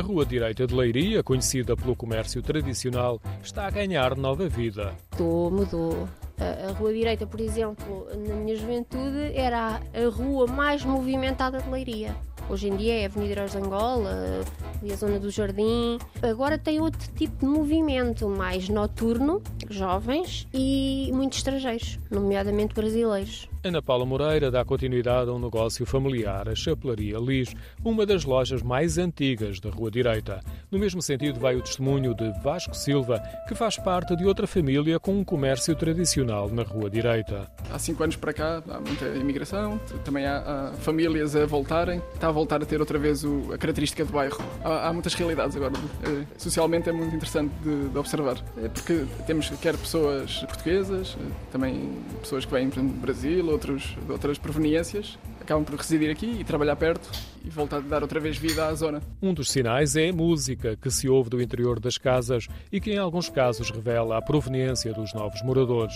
A Rua Direita de Leiria, conhecida pelo comércio tradicional, está a ganhar nova vida. Mudou, mudou. A Rua Direita, por exemplo, na minha juventude, era a rua mais movimentada de Leiria. Hoje em dia é a Avenida Heróis Angola, a zona do Jardim. Agora tem outro tipo de movimento, mais noturno, jovens e muitos estrangeiros, nomeadamente brasileiros. Ana Paula Moreira dá continuidade a um negócio familiar, a Chapelaria Lis, uma das lojas mais antigas da Rua Direita. No mesmo sentido, vai o testemunho de Vasco Silva, que faz parte de outra família com um comércio tradicional na Rua Direita. Há cinco anos para cá há muita imigração, também há, há famílias a voltarem, está a voltar a ter outra vez o, a característica do bairro. Há, há muitas realidades agora. É, socialmente é muito interessante de, de observar, é porque temos quer pessoas portuguesas, também pessoas que vêm do Brasil, outros, de outras proveniências, acabam por residir aqui e trabalhar perto e voltar a dar outra vez vida à zona. Um dos sinais é a música que se ouve do interior das casas e que em alguns casos revela a proveniência dos novos moradores.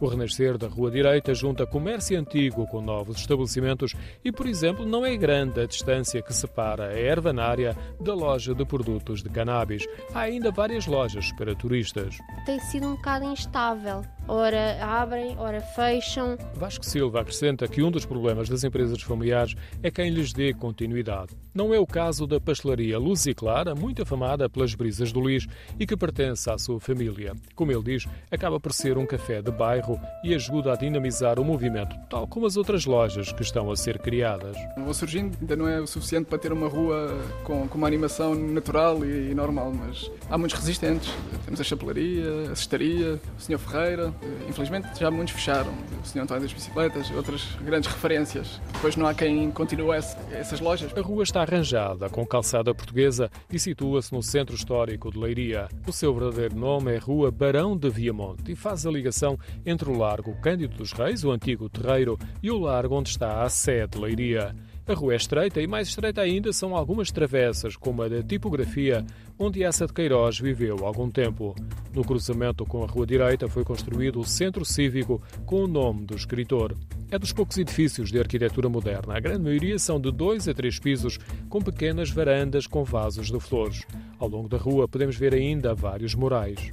O renascer da Rua Direita junta comércio antigo com novos estabelecimentos e, por exemplo, não é grande a distância que separa a ervanária da loja de produtos de cannabis. Há ainda várias lojas para turistas. Tem sido um bocado instável. Ora abrem, ora fecham. Vasco Silva acrescenta que um dos problemas das empresas familiares é quem lhes dê continuidade. Não é o caso da pastelaria Luz e Clara, muito afamada pelas brisas do Lis e que pertence à sua família. Como ele diz, acaba por ser um café de bairro e ajuda a dinamizar o movimento, tal como as outras lojas que estão a ser criadas. Vou surgindo, ainda não é o suficiente para ter uma rua com, com uma animação natural e, e, normal, mas há muitos resistentes. Temos a chapelaria, a cestaria, o Sr. Ferreira. Infelizmente já muitos fecharam. O Sr. António das Bicicletas, outras grandes referências. Depois não há quem continue essas lojas. A rua está arranjada com calçada portuguesa e situa-se no centro histórico de Leiria. O seu verdadeiro nome é Rua Barão de Viamonte e faz a ligação entre o Largo Cândido dos Reis, o antigo terreiro, e o largo onde está a sede Leiria. A rua é estreita e mais estreita ainda são algumas travessas, como a da tipografia, onde essa de Queiroz viveu algum tempo. No cruzamento com a rua direita foi construído o Centro Cívico com o nome do escritor. É dos poucos edifícios de arquitetura moderna. A grande maioria são de dois a três pisos, com pequenas varandas com vasos de flores. Ao longo da rua podemos ver ainda vários murais.